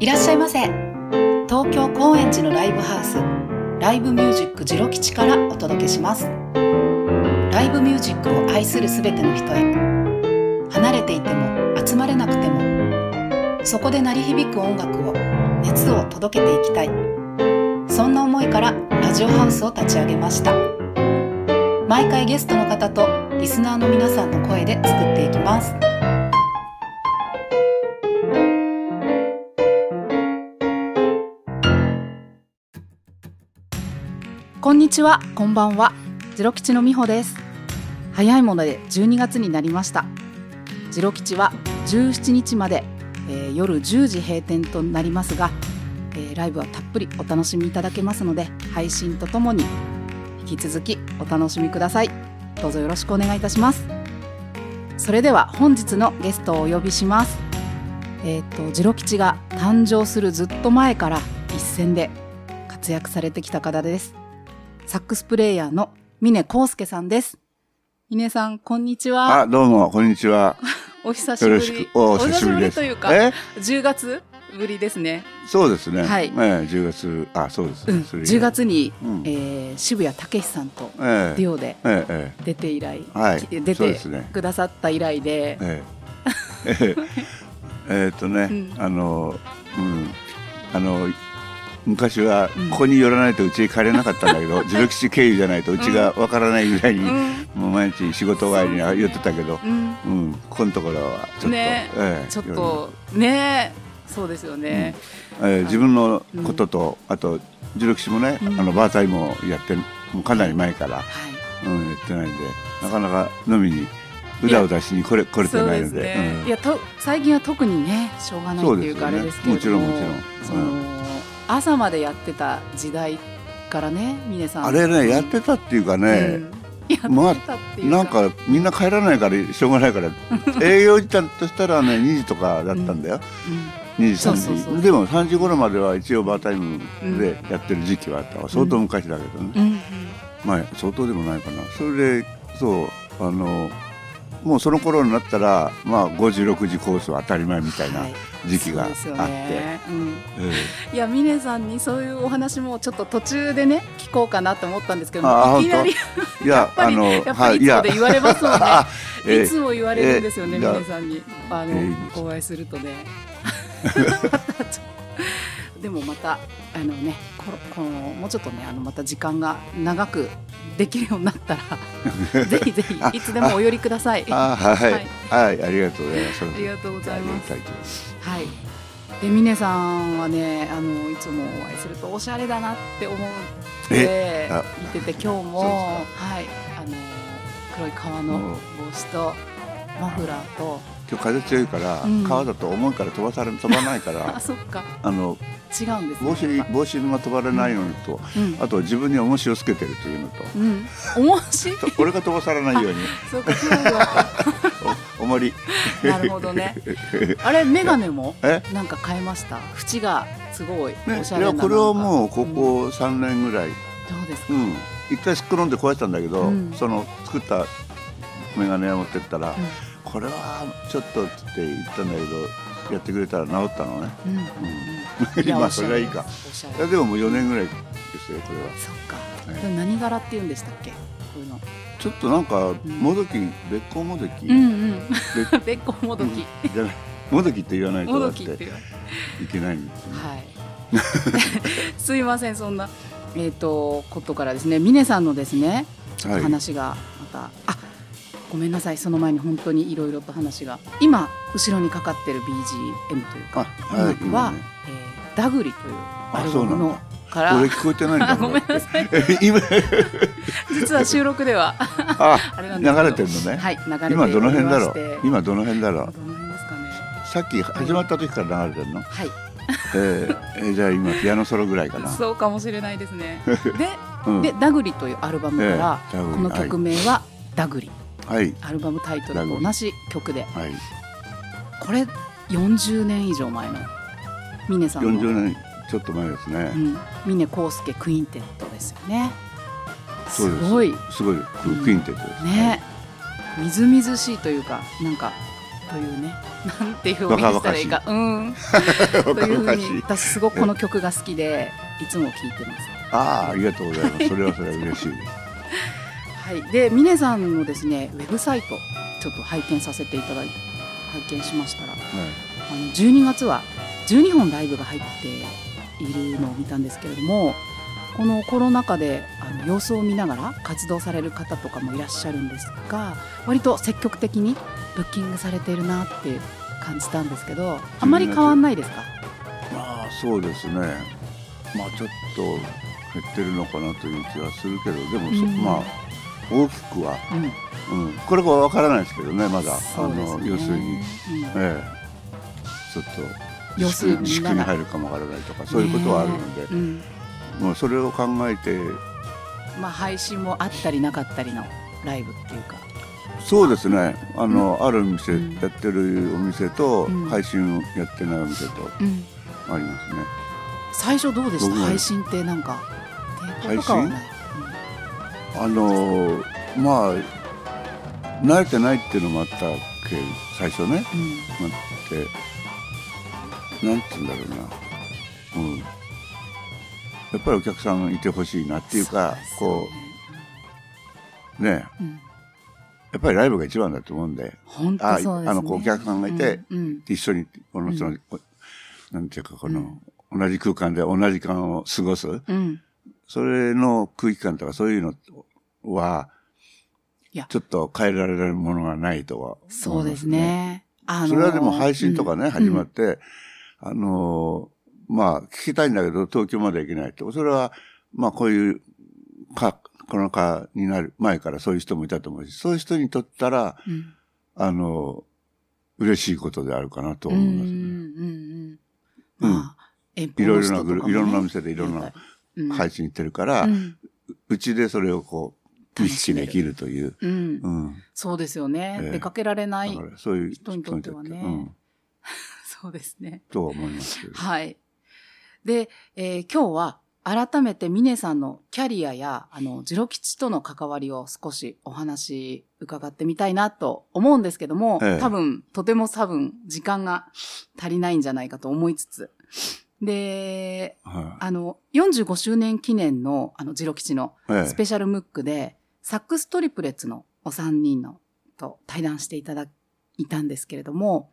いらっしゃいませ。東京高円寺のライブハウス。ライブミュージックジロ吉からお届けします。ライブミュージックを愛するすべての人へ。離れていても集まれなくてもそこで鳴り響く音楽を熱を届けていきたい。そんな思いからラジオハウスを立ち上げました。毎回ゲストの方とリスナーの皆さんの声で作っていきますこんにちは、こんばんは。ジロ吉の美穂です。早いもので12月になりました。ジロ吉は17日まで、えー夜10時閉店となりますが、えーライブはたっぷりお楽しみいただけますので、配信とともに引き続きお楽しみください。どうぞよろしくお願いいたします。それでは本日のゲストをお呼びします。えっ、と、ジロ吉が誕生するずっと前から一戦で活躍されてきた方です。サックスプレイヤーの峰康介さんです。峰さん、こんにちは。あ、どうも、こんにちは。お久しぶり。お久しぶり。というか、え？10月？ぶりですね。そうですね。はい。ええ10月、あ、そうですうん、ね。それ10。月に、うん。えー渋谷武さんとええ。デュオでえええ出て以来、はい。き出てそうですね。くださった以来で、ええ。ええ。えーっとね、うん。あの、うん、あの、昔はうん。ここに寄らないとうちに帰れなかったんだけど、自力士経由じゃないとうちがわからないぐらいに、うん、もう毎日仕事帰りに寄ってたけど、うん、うん、ここのところはちょっと、ねえ。えちょっとね、そうですよね。えー自分のことと、あと自力士もね、うん。あのバータイムをやってもうかなり前から、はい。うん、やってないんでなかなか飲みにうだうだしに来れ来れてないのでですね。うん。いやと最近は特にねしょうがないっていうかあれですけれども、ね。もちろんもちろん。朝までやってた時代からね峰さん。あれねやってたっていうかね、うん。やってたっていうか、なんかみんな帰らないからしょうがないから 営業時間としたらね2時とかだったんだよ、2時3時そうそうそう。でも3時頃までは一応バータイムでやってる時期はあったわ。相当昔だけどね、まあ相当でもないかな。それでそうあのもうその頃になったらまあ5時6時コースは当たり前みたいなはい。時期があって、そうですよね。うん。えいや峰さんにそういうお話もちょっと途中でね聞こうかなと思ったんですけどあいきなりや やっぱりあのやっぱりいつもで言われますもんね。あ えいつも言われるんですよね、えー皆さんに。あの、えーお会いするとね。でもまたあのねここのもうちょっとねあのまた時間が長くできるようになったら ぜひぜひあいつでもお寄りください。ああはい、ははいい、ありがとうございます。りがとうございます。はい。で峰さんはねあのいつもお会いするとおしゃれだなって思って見てて今日もはいあの黒い革の帽子とマフラーと今日風強いから、うん。川だと重いから飛ばされ飛ばないか あらそっか。あの違うんですね。帽子帽子が飛ばれないのと、うん。あと自分に重しをつけてるというのと。うん、重し？とこれが飛ばされないように。そうかそうかお重り。なるほどね。あれ眼鏡も？え？なんか変えました？縁がすごいね。おしゃれないやこれはもうこうん。こ3年ぐらい、どうですか、うん。一回すっ転んで壊したんだけど、うん。その作った眼鏡屋持ってったら、これはちょっとって言ったんだけどやってくれたら治ったのね。うん。うん。うん今それはいいか。いやでももう4年ぐらいですよこれは。そっか、はい。でも何柄って言うんでしたっけ？こういうの。ちょっとなんかもどきべっこうもどき、うんうん。べ べっこもどき、じゃない。もどきって言わないともだっていけないんですよね。はい。すいませんそんなえっ、とことからですね峰さんのですね話がまた、あごめんなさい。その前に本当にいろいろと話が。今後ろにかかってる BGM というかあ音楽は、今ねえーダグリというアルバムのそうなんだ。から。俺聞こえてないんだあ ごめんなさい。今。実は収録では あ流れてるのね、はい流れて今どの辺だろう？今どの辺だろう？どの辺ですかね。さっき始まった時から流れてるの、はい。えーえーじゃあ今ピアノソロぐらいかな。そうかもしれないですね。で,、うん。でダグリというアルバムから、ええダグリこの曲名はダグリはい。アルバムタイトルと同じ曲で。はい。これ40年以上前の峰さんの。40年ちょっと前ですね、うん、峰康介クインテットですよね。そうです。ごい。すごい。ククインテットです。ね。みずみずしいというかなんかというね。なんていう表現したらいいか。うん。というふうに私すごくこの曲が好きでいつも聴いてます。ああありがとうございます。それはそれは嬉しいですはい、で峰さんのですねウェブサイトちょっと拝見させていただいて拝見しましたらはい。あの12月は12本ライブが入っているのを見たんですけれどもこのコロナ禍であの様子を見ながら活動される方とかもいらっしゃるんですが割と積極的にブッキングされているなって感じたんですけどあまり変わんないですか？まあそうですね。まあちょっと減ってるのかなという気はするけどでもそ、うん。まあ大きくは、うん。うん、これは分からないですけどねまだ、あの要するに、うん。ええ。ちょっと様子自粛に入るかもわからないとかそういうことはあるので、もうそれを考えて。まあ配信もあったりなかったりのライブっていうか。そうですね。あの、ある店、うんやってるお店と、うん。配信やってないお店とうん。ありますね。最初どうでした？配信ってなんか抵抗とかはない？あのまあ慣れてないっていうのもあったけ最初ね。うん。って。なんて言うんだろうな。うん。やっぱりお客さんいてほしいなっていうかこうね。うん、うん、やっぱりライブが一番だと思うんで。本当あそうですね。あのこうお客さんがいて、うんうん。一緒にこの人の、なんていうかこの、同じ空間で同じ時間を過ごす。うんそれの空気感とかそういうのはちょっと変えられるものがないとは思います、そうですね。あのーそれはでも配信とかね、うん始まって、あのーまあ聞きたいんだけど東京まで行けないと。それはまあこういうか、コロナ禍になる前からそういう人もいたと思うし、そういう人にとったら、うんあのー嬉しいことであるかなと思いますね。うんうんうん。まあ、遠方いろいろないろんな店でいろんなうん配信行ってるから、ううんちでそれをこう、意楽しめる識できるという。うんうん。そうですよね。ええ出かけられないだか。らそういう人にとってはねうん。そうですね。とは思いますけど。はい。で、えー今日は改めて峰さんのキャリアや、あの、ジロ吉との関わりを少しお話伺ってみたいなと思うんですけども、ええ多分、とても多分、時間が足りないんじゃないかと思いつつ、で、はあの、45周年記念の、あの、ジロ吉のい。ええ。スペシャルムックで、サックストリプレッツのお三人のと対談していただいたんですけれども、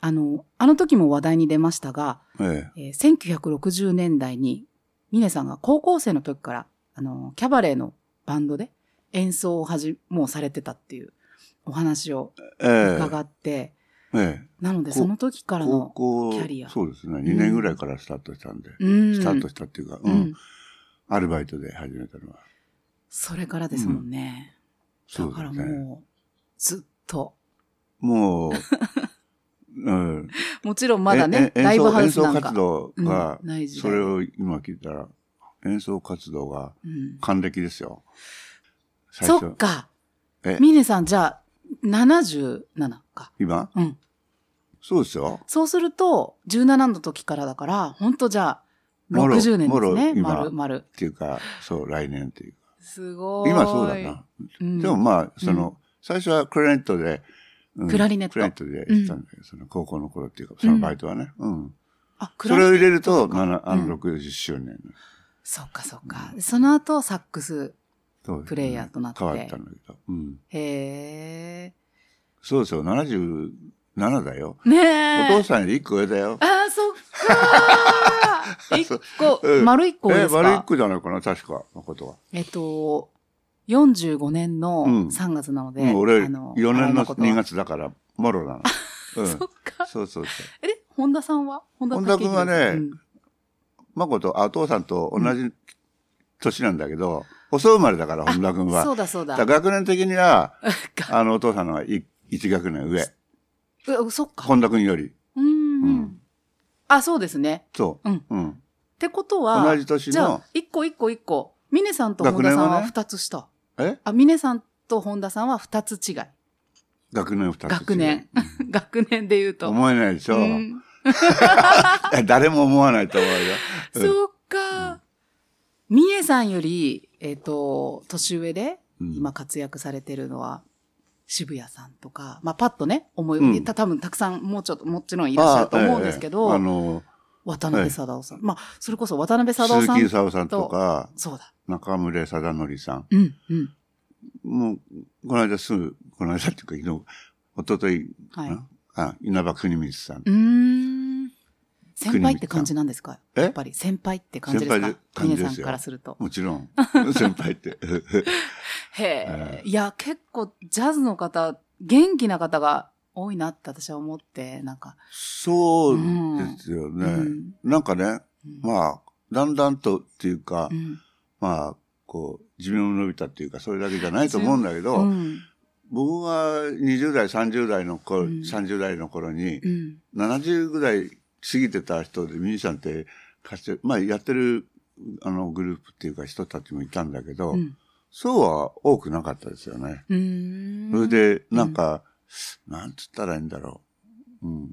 あの、あの時も話題に出ましたが、ええ。えー1960年代に、峰さんが高校生の時から、あの、キャバレーのバンドで演奏をはじ、もうされてたっていうお話をええ。伺って、ええなのでこその時から高の、校キャリア。そうですね。2年ぐらいからスタートしたんで、うん。スタートしたっていうか、ううん。ん、アルバイトで始めたのは。それからですもんね。だからそうですね。もう、ずっと。もう、うん、もちろんまだね、ええライブハウ演奏スなんか。活動が、それを今聞いたら演奏活動がうん。還暦ですよ。最そっか。え。峰さん、じゃあ、77か。今？うん。そうですよそうすると、17の時からだから、本当じゃあ、もろ60年ですね。丸、丸。っていうかそう来年っていうかすごい。今そうだな、うんでもまあその、最初はクラリネットで、うんクラリネットクラリネットでやってたんだけど、その高校の頃っていうかそのバイトはね、うんあ、クそれをラリ入れると、あうんの60周年の。そっかそっか。その後、サックス。プレイヤーとなって変わったんだけど。うん。へそうですよ、77だよ。ー。ねえ。お父さんより1個上だよ。あー、そっかー。一個、うん丸一個え、ですか？丸1個じゃないかな、確か、のことは。えっと、45年のうん3月なので、うん、俺、あの4年の誠は2月だから、もろなの。うん。そっか。そうそうそう。え、本田さんは？本本田君はねうん誠、あ、お父さんと同じ年なんだけど、遅生まれだから、本田君は。そうだそうだ。だ学年的には、があの、お父さんのが1学年上。うそっか。本田君より。うんうん。あ、そうですね。そう。うんうん。ってことは、同じ年のじゃあ、一個一個一個。峰さんと本田さんは二つ下。え？あ、峰さんと本田さんは二つ違い。学年2つ。学年。学年で言うと。思えないでしょ。うん 誰も思わないと思うよ。うんそうか。みえさんより、えっ、と、年上で、うん今活躍されてるのは、渋谷さんとか、まあ、パッとね、思い、うんた多分たくさん、もうちょっと、もちろんいらっしゃると思うんですけど、あ,、ええあの、渡辺貞夫さん。まあ、それこそ渡辺貞夫鈴さん。木勲さんとか、そうだ。中村貞則さん。うん、うん。もう、この間すぐ、この間っていうか昨日、一昨日はい。あ、稲葉国光さん。うーん。先輩って感じなんですか？え？やっぱり先輩って感じですか？峰さんからすると。もちろん、先輩って。へえ。いや、結構、ジャズの方、元気な方が多いなって私は思って、なんか。そうですよね。うんなんかね、うんまあ、だんだんとっていうか、うんまあ、こう、寿命も伸びたっていうか、それだけじゃないと思うんだけど、うん。僕が20代、30代の頃、うん30代の頃に、うん。70ぐらい過ぎてた人でミュージシャンって活躍、まあやってるあのグループっていうか人たちもいたんだけど、うん。そうは多くなかったですよね。それで、なんか、なんつったらいいんだろう。うん。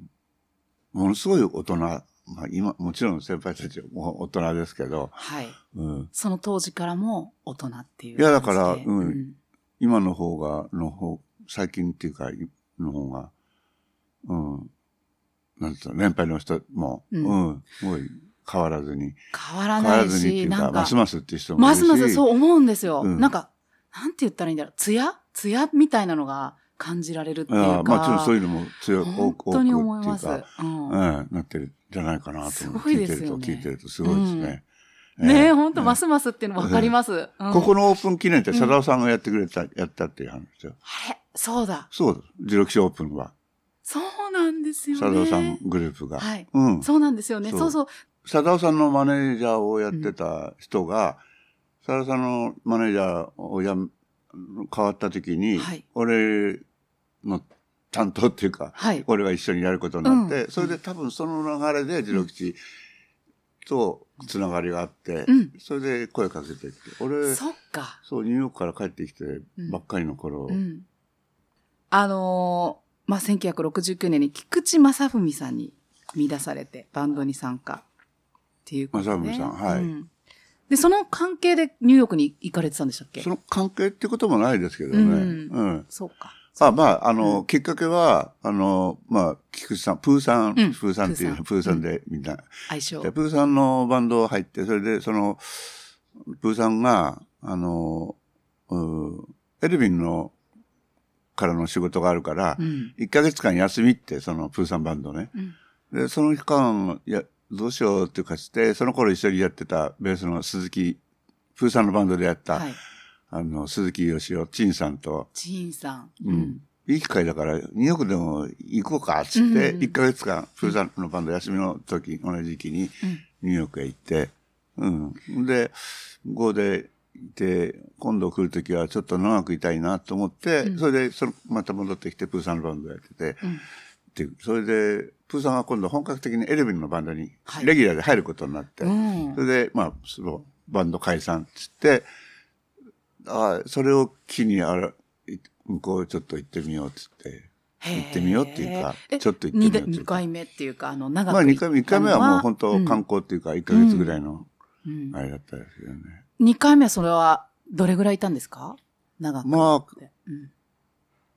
ものすごい大人、まあ今、もちろん先輩たちはもう大人ですけど、はい。うん。その当時からも大人っていういやだから感じでうん今の方が、の方、最近っていうか、の方が、うん。なんつったら年配の人も、ううんん、すごい変わらずに。変わらないし、いなんか、ますますっていう人もいるし。ますますそう思うんですよ。うんなんか、なんて言ったらいいんだろう。ツヤツヤみたいなのが感じられるっていうか。ああもちろんそういうのも強く、本当に思います。うんうん、なってるんじゃないかなと思う。すごいですよね聞いてると、聞いてるとすごいですね。ねえ、本当うんますますっていうの分かります。うんここのオープン記念って、佐田さんがやってくれた、やったっていう話ですよ。あれそうだ。そうです。ジロキシオープンは。そうなんですよね。佐田さんグループが。はい。うん。そうなんですよね。そうそう。佐田さんのマネージャーをやってた人が、佐田さんのマネージャーをやめ、変わった時に、はい俺の担当っていうか、はい。俺が一緒にやることになって、うんそれで多分その流れで、ジロ吉とつながりがあって、うんそれで声かけてって。俺、そっか。そう、ニューヨークから帰ってきてばっかりの頃、うん。あのーまあ、1969年に菊池正文さんに見出されて、バンドに参加っていうことで、正文さんはい。うん。で、その関係でニューヨークに行かれてたんでしたっけ？その関係ってこともないですけどね。ううん。ん。そうか。あ、まあ、あの、きっかけは、あの、まあ、菊池さん、プーさん、うん。プーさんっていう、プーさん。プーさんでみんな、相性。でプーさんのバンド入って、それで、その、プーさんが、あの、うエルヴィンの、からの仕事があるからう、ん。1ヶ月間休みって、そのプーさんバンドね。うんで、その期間、いや、どうしようっていうかして、その頃一緒にやってたベースの鈴木、プーさんのバンドでやった、はい。あの、鈴木よしお、陳さんと、ジーンさん。うん。いい機会だから、ニューヨークでも行こうか、つって、うん1ヶ月間、プーさんのバンド休みの時、同じ時期に、うん。ニューヨークへ行って、うん。で、向こうでいて、今度来る時はちょっと長くいたいなと思って、うん。それでその、また戻ってきて、プーさんのバンドやってて、うん。でそれで、プーさんが今度本格的にエレビンのバンドにはい、レギュラーで入ることになって、うん。それで、まあ、その、バンド解散っつって、あそれを機にあら、い向こうちょっと行ってみようっつって、行ってみようっていうかちょっと行ってみようっていうか。二回目っていうか、あの、長くまあ2行ったの回目、一回目はもう本当うん。観光っていうか、1ヶ月ぐらいの、うん。あれだったですよね。二回目はそれは、どれぐらいいたんですか？長く。まあ、うん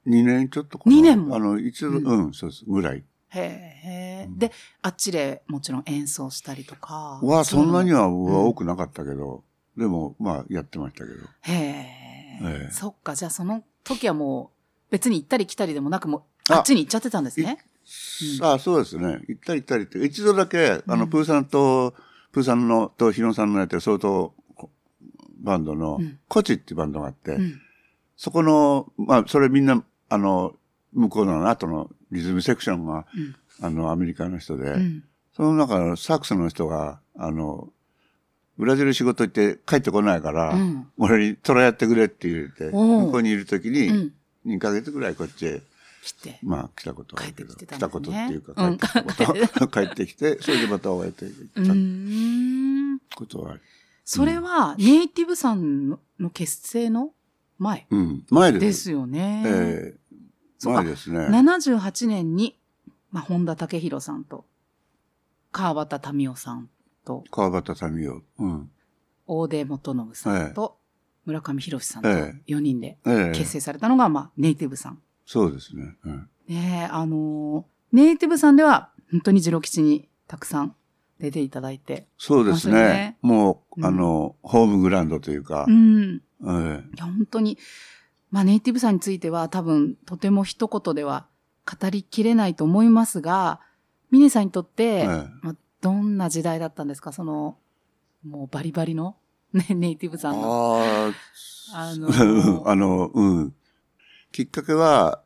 2年ちょっとかな。二年も？あの、一度、うんうん、そうです、ぐらい。へえ、うんで、あっちでもちろん演奏したりとか。は、そんなにはうん多くなかったけど、でも、まあ、やってましたけど。へえええ。そっか、じゃあその時はもう、別に行ったり来たりでもなく、もう、ああっちに行っちゃってたんですね？うんあそうですね。行ったり行ったりって、一度だけ、あの、うんプーさんと、プーさんの、とヒロさんのやってる相当バンドのうん、コチっていうバンドがあって、うん。そこの、まあ、それみんな、あの、向こうの後のリズムセクションが、うん。あの、アメリカの人で、うん。その中のサックスの人が、あの、ブラジル仕事行って帰ってこないから、うん俺にトラやってくれって言って、向こうにいる時うに、ん。2ヶ月ぐらいこっちへ、来て。まあ来たことがあるけど、来たことっていうか、うん帰ってきたこと、帰ってきて、それでまた終えていうった。ことはある。それは、ネイティブさんのの結成の前うん。前です。ですよね。ええそうか前ですね。78年に、まあ、本田武宏さんと、川端民夫さんと、川端民生。うん。大出元信さんと村上博さんとえ4人でええ結成されたのが、まあ、ネイティブさん。そうですね。うんねえ、あのーネイティブさんでは、本当にジロ吉にたくさん出ていただいて。そうですそうですねね。もう、うんあの、ホームグラウンドというかう、ん。えいや、本当に、まあ、ネイティブさんについては多分、とても一言では語りきれないと思いますが、ミネさんにとって、えまあ、どんな時代だったんですか？その、もうバリバリの、ね、ネイティブさんの。あああ、の あの、うん。きっかけは、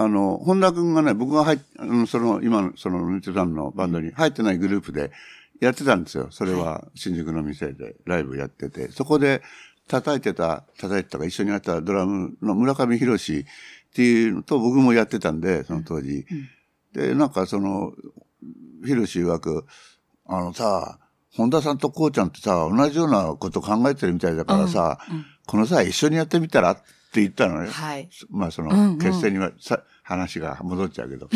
あの、本田君がね、僕が入っ、あのその、今の、その、ネチさんのバンドに入ってないグループでやってたんですよ。それは、新宿の店でライブやってて、そこで叩いてた、叩いてたか一緒にやったドラムの村上博士っていうのと僕もやってたんで、その当時。うん。で、なんかその、博士曰く、あのさ、本田さんとこうちゃんってさ、同じようなこと考えてるみたいだからさ、うん。この際一緒にやってみたらって言ったのね。はい。まあその、決戦にはさ、話が戻っちゃうけど。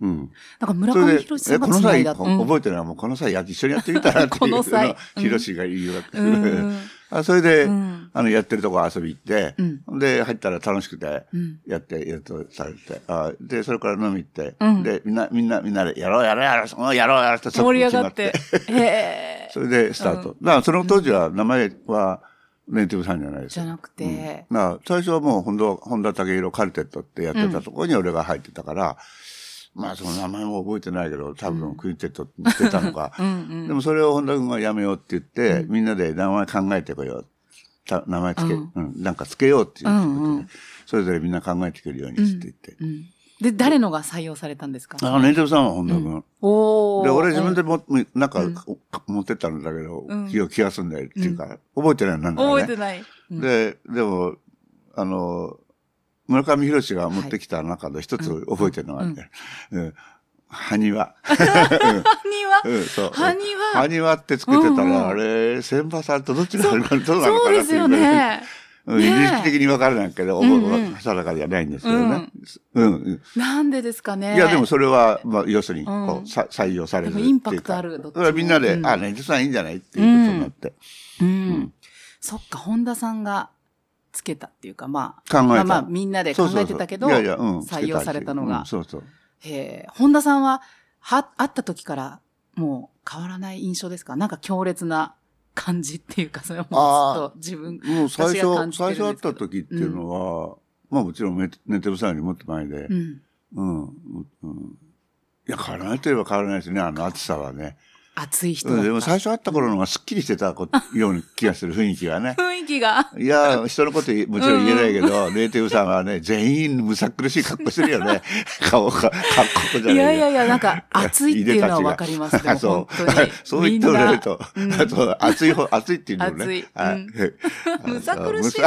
うん。なんか村上博さえ、んがつこの際、覚えてるのはもうこの際や一緒にやってみたらっていう この際のうんヒロシが言うわけ。うん あそれで、うんあの、やってるとこ遊び行って、うんで、入ったら楽しくて、うんやって、やっとされて、あで、それから飲み行って、うんで、みんな、みんな、みんなで、やろうやろうやろう、うんやろうやろうって、盛り上がっ決て。それでスタート。だからその当時は名前はネイティブさんじゃないですよ。じゃなくて、だから最初はもう本田、本田武宏カルテットってやってたところに俺が入ってたから、まあその名前も覚えてないけど、多分クインテットって言ってたのか。うんうん。でもそれを本田君がやめようって言って、みんなで名前考えてこよう。た名前つけ、ううんん、なんかつけようっていうことで、うんうんそれぞれみんな考えてくるようにして言って。うんで、誰のが採用されたんですか？あの、ネイティブさんは本田君。おー。で、俺自分でうんも、なん。か、持ってったんだけど、うん。気を気がすんだよっていうか、覚えてないなんだよね。覚えてない。うん。で、でも、あの、村上博が持ってきた中で一つ覚えてるのがあって、うん。埴輪。埴輪？うん、そう。埴輪？埴輪ってつけてたら、うんうん。あれ、千葉さんとどっちがあるか、どうなのそうかなっていうですよね。うん、意識的に分からないけど、うんうん覚え定かじゃないんですけどね。うん。うんなんでですかね。いや、でもそれは、まあ、要するに、うんこう、さ採用されるでもインパクトあるどっちもだからみんなで、うんあ、ネジさんいいんじゃないっていうことになって。うん。そっか、本田さんがつけたっていうか、まあ、考えたまあまあ、みんなで考えてたけど。採用されたのがうん。そうそう。へえ、本田さんは、は、会った時から、もう変わらない印象ですかなんか強烈な感じっていうか、それはもうずっと自分、もう最初、最初会った時っていうのは、まあもちろんネネテブさんよりもっと前でう、ん。うん、うん。いや、変わらないといえば変わらないですね、あの暑さはね。熱い人だった。うんでも最初会った頃の方がすっきりしてたこような気がする、雰囲気がね。雰囲気が。いや、人のこともちろん言えないけど、ネイティブさんはね、全員むさ苦しい格好してるよね。顔が、格好じゃないいやいやいや、なんか、熱いっていうのはわかります。そう。そう言っておられると、みんなあと、熱い方、熱いっていうのもね。熱いむさ苦しいと。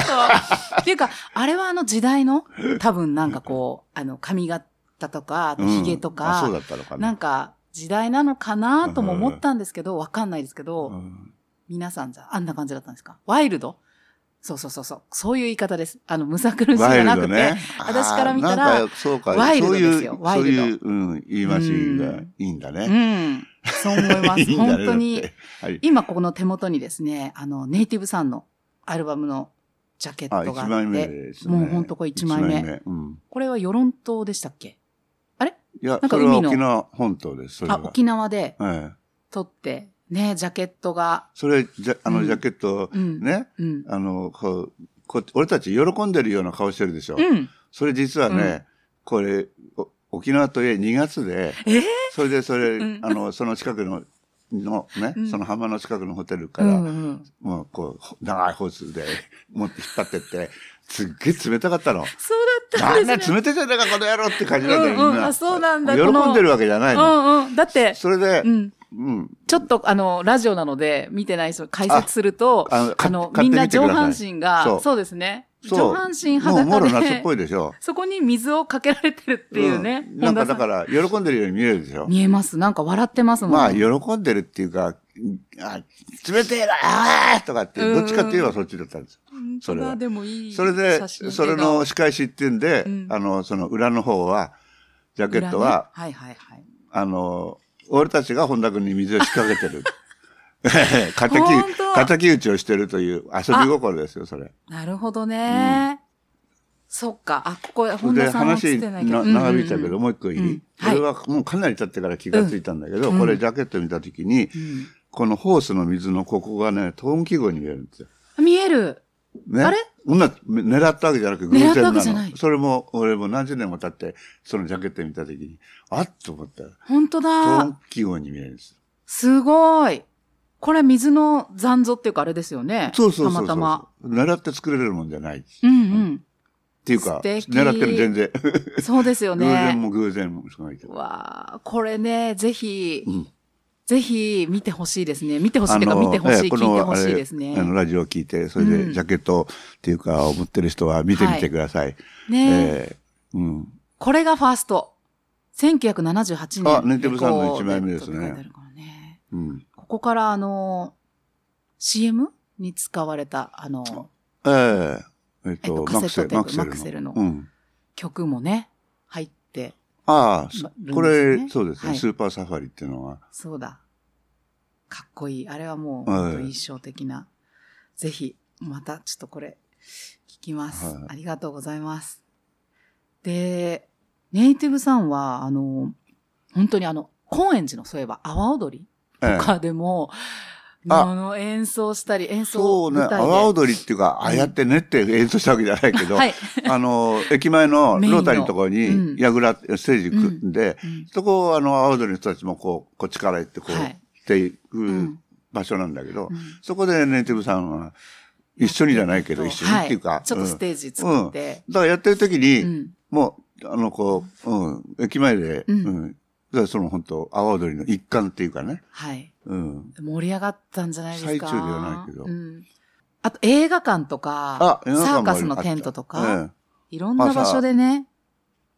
っていうか、あれはあの時代の、多分なんかこう、あの、髪型とか、あと髭とうんあそうだか、ったのかな。なんか、時代なのかなとも思ったんですけど、わかんないですけど、うん皆さんじゃ、あんな感じだったんですか？ワイルド？そうそうそうそう。そういう言い方です。あの、むさ苦しいじゃなくて、ドね。私から見たらそうか、ワイルドですよそういう、ワイルドそういう、うん、言い回しがいいんだうね。ん。そう思います。いい本当にはい。今ここの手元にですね、あの、ネイティブさんのアルバムのジャケッあ、トがあ一枚目って、ですね。もうほんとこれ一枚目一うん。これは与論島でしたっけ？いやなん、かそれは海の沖縄本島です、それあ、は。沖縄でええ。撮って、ね、ジャケットが、それ、じゃ、あの、うんジャケットうん、ね、うん。あの、こう、こ俺たち喜んでるような顔してるでしょ？うん。それ実はね、これ、お沖縄といえ2月で、えーそれでそれ、うんあの、その近くの、のね、うんその浜の近くのホテルから、うんうん。もうこう、長いホースで持って引っ張ってって、すっげえ冷たかったの。そうだったんですね。冷たいじゃないか、この野郎って感じなんだよ、うんうんみんな。あそうなんだ喜んでるわけじゃないの。うんうん。だって、それでう、ん。うん。ちょっとあの、ラジオなので見てない人解説すると、ああのかあの、みんな上半身が、そうそうですね。上半身もう、もろ裸夏っで、ぽいでしょ。そこに水をかけられてるっていうね。んなんかだから、喜んでるように見えるでしょ。見えます。なんか笑ってますもん。まあ、喜んでるっていうか、あ冷てえな、あーとかって、どっちかって言えばそっちだったんです。本それはでもいいそれでそれの仕返しっていうんで、うんあの、その裏の方は、ジャケットは、裏ねはいはいはい。あの、俺たちが本田君に水を仕掛けてる。敵討ちをしてるという遊び心ですよ、それ。なるほどね。そっか。あ、ここ、本で、田さんは映っ話てないけど。な長引いたけど、もう一個いい、これはもうかなり経ってから気がついたんだけど、うんこれジャケット見たときに、うんこのホースの水のここがね、トン記号に見えるんですよ。見える。ね。あれ？そんな、狙ったわけじゃなく偶然狙ったなの。わけじゃないそれも、俺も何十年も経って、そのジャケット見たときに、あっと思ったら、本当トだ。ン記号に見えるんです。すごい。これ水の残像っていうかあれですよね。そうそうそうそう。たまたま。狙って作れるもんじゃない。っうんうん。ていうか、狙ってる全然。そうですよ偶然ね。も偶然もすごいけど。わあ、これね、ぜひ、うんぜひ見てほしいですね。見てほしいっていうか見てほしい、聞いてほしいですね。あの、ラジオを聞いて、それうんでジャケットっていうか、思ってる人は見てみてください。ねええうん。これがファースト。1978年。あネテブさんの一枚目ですねねうん。ここからあの、CM に使われた、あの、えええっえっとと、カセットテープママクセルのうん。曲もね、入って、ああ、これ、そうですね、はいスーパーサファリっていうのは。そうだ。かっこいい。あれはもう、印象的な。ぜひ、またちょっとこれ、聞きます、はいありがとうございます。で、ネイティブさんは、あの、本当にあの、高円寺のそういえば、阿波踊りええとかでも、あ。あの、演奏したり、演奏そうね、阿波踊りっていうか、ああやって練って演奏したわけじゃないけど、はい。あの、駅前のロータリーのところうん。に、やぐら、ステージ組んで、うん。そこをあの、阿波踊りの人たちもこう、こっちから行ってこう、はい。っていくん。場所なんだけど、うん。そこでネイティブさんは、一緒にじゃないけど、一緒にっていうか、はい、ちょっとステージ作って、うん。だからやってる時に、うん。もう、あの、こう、うん、駅前で、ううんん、だからその本当、阿波踊りの一環っていうかね、はい。うん。盛り上がったんじゃないですか？最中ではないけどうん。あと映画館とか、映画館もサーカスのテントとえか、えいろんな場所でね、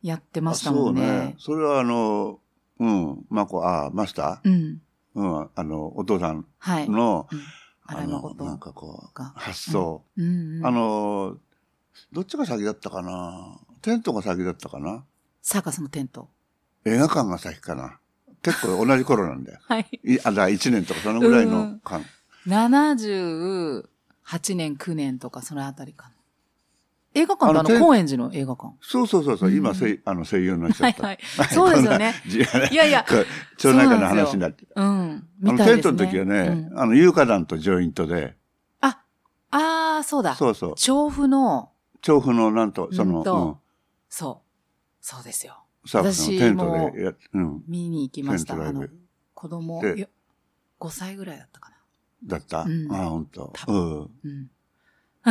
やってまあしたもんそうねね。。それはあの、うん、まあ、こう、あマスタうん。ーうん、あの、お父さんはい。の、うんあの、誠なんかこう、が発想。うんうんあの、どっちが先だったかな？テントが先だったかな？サーカスのテント。映画館が先かな結構同じ頃なんだよ。はい。いあ、だ1年とかそのぐらいのうん間。78年、9年とかそのあたりかな。映画館ってあの、高円寺の映画館？そうそうそうそう、うん今声、あの声優になっちゃった。はいはいそうですよね いやいや 町内会の話になって。うん。あの。テントの時はね、うんあの、有価団とジョイントで、あ、ああ、そうだ。そうそう、調布の、調布のなんと、その、うんとそう。そうですよ。うん、サーカスのテントでや、うん、見に行きました。あのテントライブ、子供、でいや5歳ぐらいだったかな。だった？うんああ、ほんと。多うん。うん。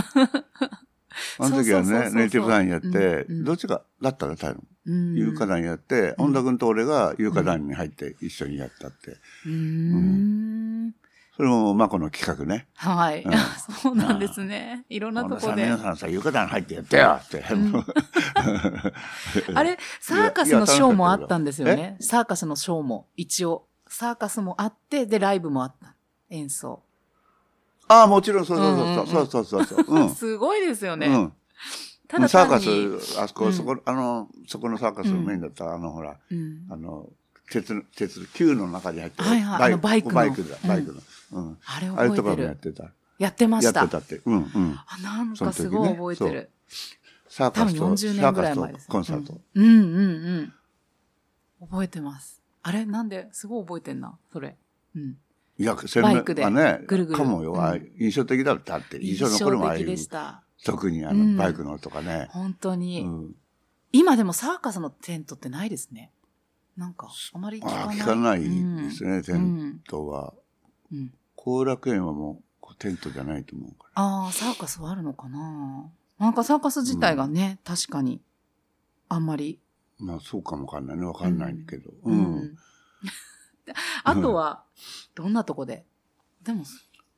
あの時はね、ネイティブ団やって、どっちが、だった？ら多分、うん。有価団やって、本田君と俺が有価団に入って一緒にやったって。うーん。それも、まこの企画ね。はいうん。そうなんですね。いろんなとこで皆。さんさ、有価団入ってやってよって。あれ、サーカスのショーもあったんですよね。サーカスのショーも、一応。サーカスもあって、で、ライブもあった。演奏。ああ、もちろん、そうそうそうそうそうそうそう。うん。すごいですよね。うん。ただサーカス、あそこ、うんそこ、あの、そこのサーカスのメインだった、あの、ほら、うんあの、鉄、鉄、球の中に入ってるはいはいあのバイクのバイクだ、うんバイクの。うん。あれあれとか覚えてる。もやってた。やってました。やってたって。うん、うん。あ、なんかすごい覚えてる。多分サーカスと、40年ぐらい前です。サーカスとコンサート。うん、うん、うんうん。覚えてます。あれ？なんで、すごい覚えてんな、それ。うん。いや、鮮明はね、ぐるぐるかもよ。ああうん印象的だったって。印象残るもんああいう。特にあうんの、バイクのとかね。本当に。うん。今でもサーカスのテントってないですね。なんか、あまり聞かない。聞かないですね、テンん。トは。うん。後楽園はもう、テントじゃないと思うから。ああ、サーカスはあるのかななんかサーカス自体がね、確かに、あんまり。まあ、そうかもわかんないね。わかんないけど。ううん。ん。あとは、どんなとこで？でも、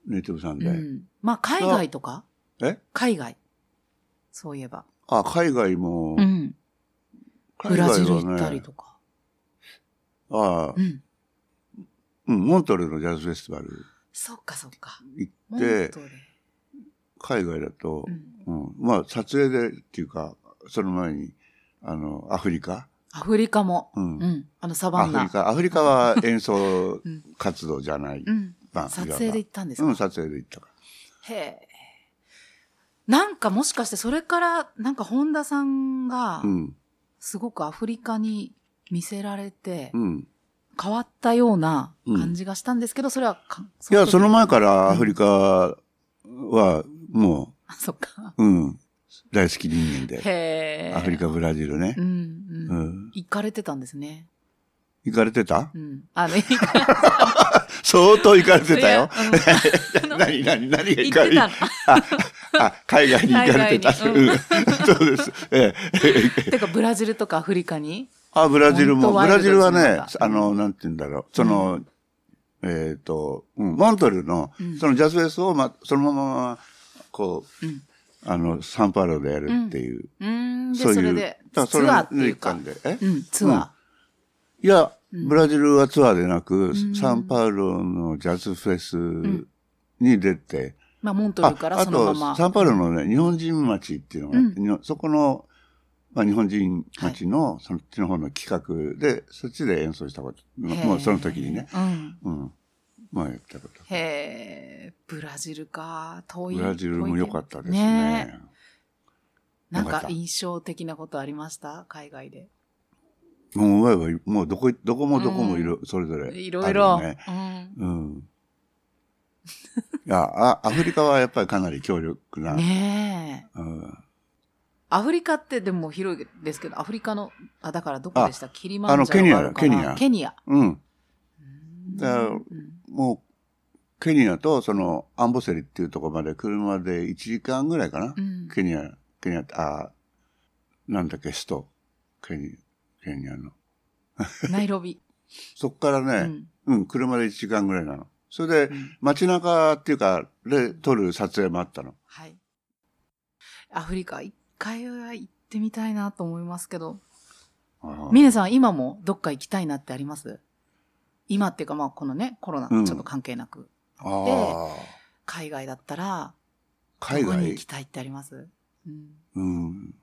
ネイティブさんで。うん。まあ、海外とか？え？海外。そういえば。あ、海外も、うん。ブラジル行ったりとか。ああう、ん。うん、モントレーのジャズフェスティバルそっかそっか。行って海外だとう、ん。うん、まあ、撮影でっていうか、その前に、あの、アフリカ？アフリカも。うんうん。あの、サバンナ。アフリカ、アフリカは 演奏うん活動じゃないうん。まあ、撮影で行ったんですか、うん、撮影で行ったかへえ。なんかもしかしてそれから、なんか本田さんが。すごくアフリカに見せられてう、ん。変わったような感じがしたんですけど、それはか、いや、その前かからアフリカは、もら。そっか。う、うん、大好き人間で。へえ。アフリカ、ブラジルねう。ん、ううん。ん。行かれてたんですね。行かれてた？うん。あの、相当行かれてたよ。何、何、何が行行かれってた？の。あ、海外に行かれてた。そうです。ええ。てか、ブラジルとかアフリカに？あ、ブラジルも、ブラジルはねあの、なんて言うんだろう。その、えっと、うんモントルのうん、そのジャズフェスを、ま、そのまま、こう、うん。あの、サンパウロでやるっていう。うーん。で、そういう。それで、それツアーっていうか一環、で。え？うん、ツアいや、うんブラジルはツアーでなく、んサンパウロのジャズフェスに出て、ー。まあ、モントルからあそのまと、ま。サンパウロのね、日本人町っていうのがあって、にそこの、まあ、日本人町の、そっちの方の企画で、そっちで演奏したこと、もうその時にね。うん。うん。まあ、やったこと。へえ、ブラジルか、遠い。ブラジルも良かったですねね。なんか印象的なことありました？海外で。もう、思えば、もうどこ、どこもどこもいろ、それぞれね。いろいろ。うんうん。いやあ、アフリカはやっぱりかなり強力な。ねえ。うんアフリカってでも広いですけど、アフリカの、あ、だからどこでした？キリマンジャロあのケニアがあるかなケニアケニア。うん。うんだからもう、ケニアとそのアンボセリっていうところまで車で1時間ぐらいかな？うんケニア、ケニアって、あ、なんだっけ、首都。ケニケニアの。ナイロビ。そっからうね、んうん、車で1時間ぐらいなの。それで、うん街中っていうか、で撮る撮影もあったの。はい。アフリカ、一回は行ってみたいなと思いますけど、ミネさん、今もどっか行きたいなってあります？今っていうか、まあ、このね、コロナうんちょっと関係なく、あであ海外だったら、海どこに外行きたいってあります？うん。うん。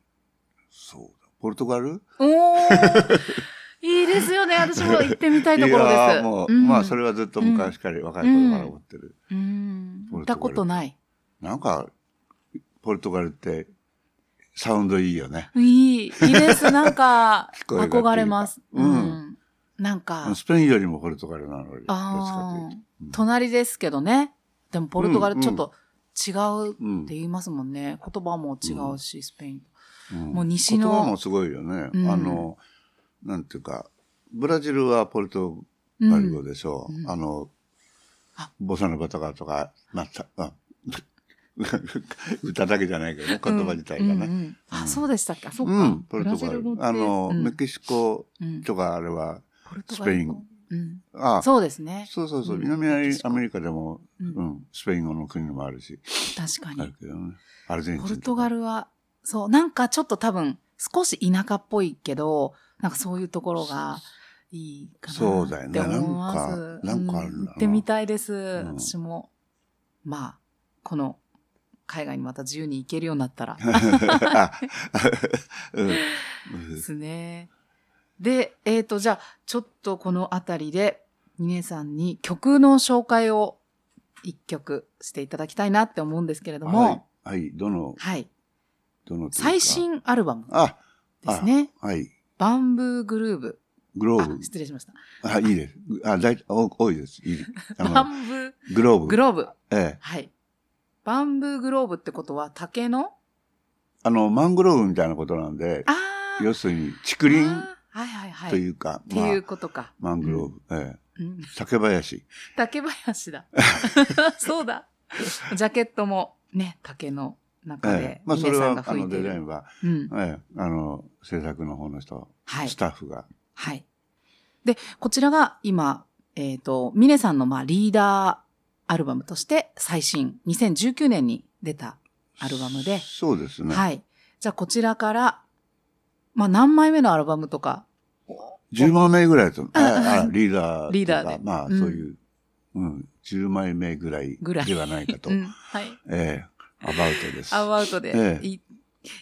そうだ。ポルトガル？おーいいですよね。私も行ってみたいところです。もう、んまあ、それはずっと昔から、若い頃から思ってる。うん。行ったことない。なんか、ポルトガルって、サウンドいいよね。いい、いいです。なんか、憧れます。ううんん。なんか、スペインよりもポルトガルなので、どっちかああ隣ですけどね。でも、ポルトガルちょっと違ううんって言いますもんね。言葉も違うし、スペイン。うんもう西の言葉もすごいよね。うんあの、なんていうか、ブラジルはポルトうんガル語でしょ。うんあのあ、ボサノバとかとか、また、あ歌だけじゃないけどね、言葉自体がね。あ、そうでしたっけあそっか。うん、ポルトガル。あの、うんメキシコうんとかあれは、スペイン。うん。あそうですね。そうそうそう、うん南アメリカでも、ううんん、スペイン語の国もあるし、確かにある。けどね。アルゼンチン。ポルトガルは、そう、なんかちょっと多分、少し田舎っぽいけど、なんかそういうところがいいかなそうだよね。なんかなんかあるんだなう行ってみたいです。ん私も。まあ、この、海外にまた自由に行けるようになったら。ですね。で、えっ、と、じゃあ、ちょっとこのあたりで、峰さんに曲の紹介を一曲していただきたいなって思うんですけれども、はい。はい。どの、はい。どの最新アルバムあ、ですね。はい。バンブーグルーブ。あグローブ。失礼しました。あ、いいです。あ、だい、お多いです。いいあバの、ンブーグローブ。グローブ。ええ。はい。バンブーグローブってことは竹の？あの、マングローブみたいなことなんで。要するに、竹林はいはいはい。というか、っていうことか。まあ、マングローブ。ええ。うん。竹林。竹林だ。そうだ。ジャケットもね、竹の中でええ。。まあ、それは、あの。デザインは、うん。ええ、あの、制作の方の人、はいス。タッフが。はい。で、こちらが今、えっ、と、ミネさんのまあリーダーアルバムとして最新、2019年に出たアルバムで、そうですね。はい。じゃあこちらから、まあ何枚目のアルバムとか、10万名ぐらいと、あ リーダーとか。リーダーでまあ、うんそういう、うん、10枚目ぐらいではないかと。うん、はい。ええ、アバウトです。アウアウトで、ええいい、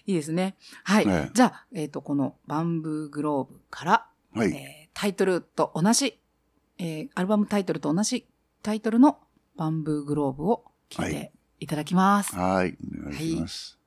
いいですね。はい。ええじゃあ、えっ、と、このバンブーグローブから、はい。えータイトルと同じ、えーアルバムタイトルと同じタイトルのバンブーグローブを聞いていただきます。はい。お願いします。